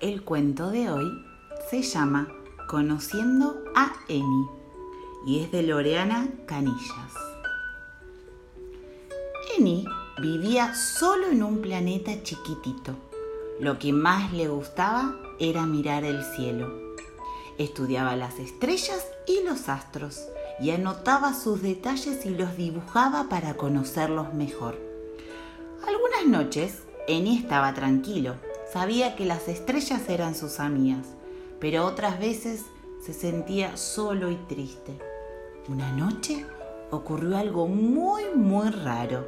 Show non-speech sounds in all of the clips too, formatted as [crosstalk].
El cuento de hoy se llama Conociendo a Eni y es de Loreana Canillas. Eni vivía solo en un planeta chiquitito. Lo que más le gustaba era mirar el cielo. Estudiaba las estrellas y los astros y anotaba sus detalles y los dibujaba para conocerlos mejor. Algunas noches Eni estaba tranquilo Sabía que las estrellas eran sus amigas, pero otras veces se sentía solo y triste. Una noche ocurrió algo muy, muy raro.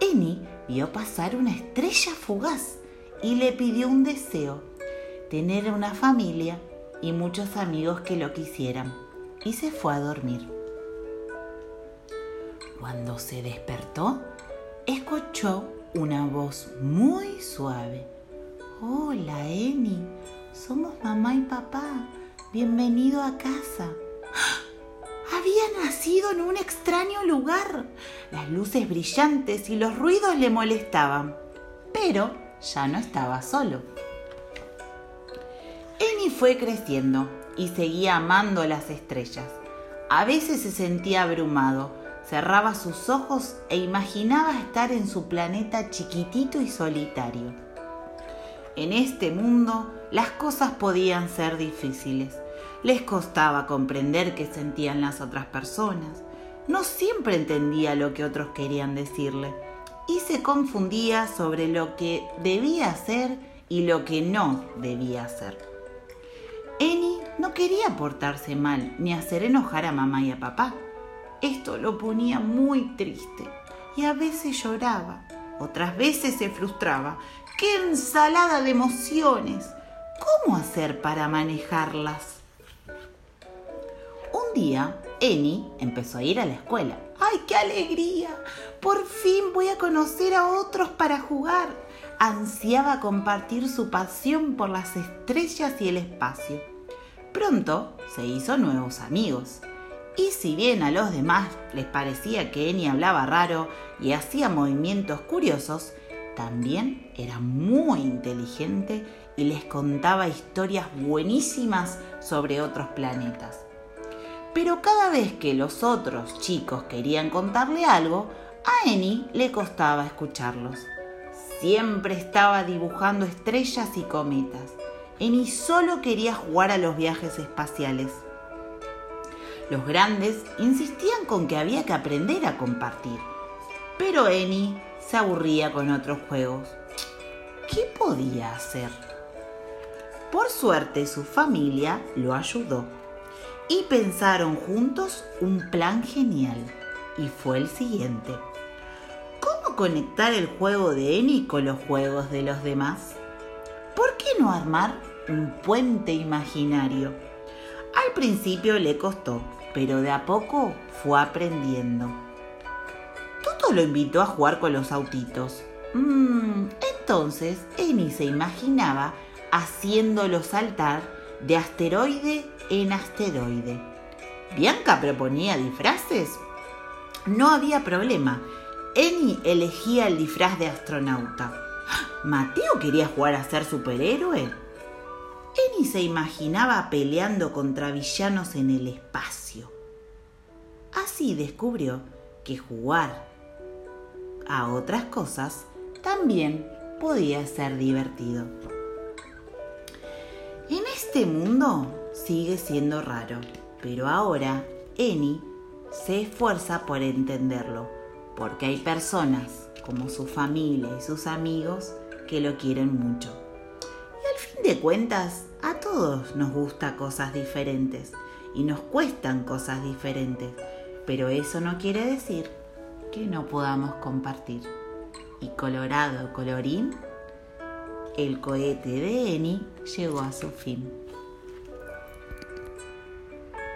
Eni vio pasar una estrella fugaz y le pidió un deseo, tener una familia y muchos amigos que lo quisieran, y se fue a dormir. Cuando se despertó, escuchó una voz muy suave. Hola, Eni. Somos mamá y papá. Bienvenido a casa. [gasps] Había nacido en un extraño lugar. Las luces brillantes y los ruidos le molestaban. Pero ya no estaba solo. Eni fue creciendo y seguía amando las estrellas. A veces se sentía abrumado, cerraba sus ojos e imaginaba estar en su planeta chiquitito y solitario. En este mundo las cosas podían ser difíciles. Les costaba comprender qué sentían las otras personas. No siempre entendía lo que otros querían decirle y se confundía sobre lo que debía hacer y lo que no debía hacer. Eni no quería portarse mal ni hacer enojar a mamá y a papá. Esto lo ponía muy triste y a veces lloraba, otras veces se frustraba ¡Qué ensalada de emociones! ¿Cómo hacer para manejarlas? Un día, Eni empezó a ir a la escuela. ¡Ay, qué alegría! Por fin voy a conocer a otros para jugar. Ansiaba compartir su pasión por las estrellas y el espacio. Pronto se hizo nuevos amigos. Y si bien a los demás les parecía que Eni hablaba raro y hacía movimientos curiosos, también era muy inteligente y les contaba historias buenísimas sobre otros planetas. Pero cada vez que los otros chicos querían contarle algo, a Eni le costaba escucharlos. Siempre estaba dibujando estrellas y cometas. Eni solo quería jugar a los viajes espaciales. Los grandes insistían con que había que aprender a compartir, pero Eni se aburría con otros juegos. ¿Qué podía hacer? Por suerte su familia lo ayudó y pensaron juntos un plan genial y fue el siguiente. ¿Cómo conectar el juego de Eni con los juegos de los demás? ¿Por qué no armar un puente imaginario? Al principio le costó, pero de a poco fue aprendiendo lo invitó a jugar con los autitos. Mm, entonces Eni se imaginaba haciéndolo saltar de asteroide en asteroide. Bianca proponía disfraces. No había problema. Eni elegía el disfraz de astronauta. Mateo quería jugar a ser superhéroe. Eni se imaginaba peleando contra villanos en el espacio. Así descubrió que jugar a otras cosas, también podía ser divertido. En este mundo sigue siendo raro, pero ahora Eni se esfuerza por entenderlo, porque hay personas como su familia y sus amigos que lo quieren mucho. Y al fin de cuentas, a todos nos gustan cosas diferentes y nos cuestan cosas diferentes, pero eso no quiere decir que no podamos compartir. Y colorado colorín, el cohete de Eni llegó a su fin.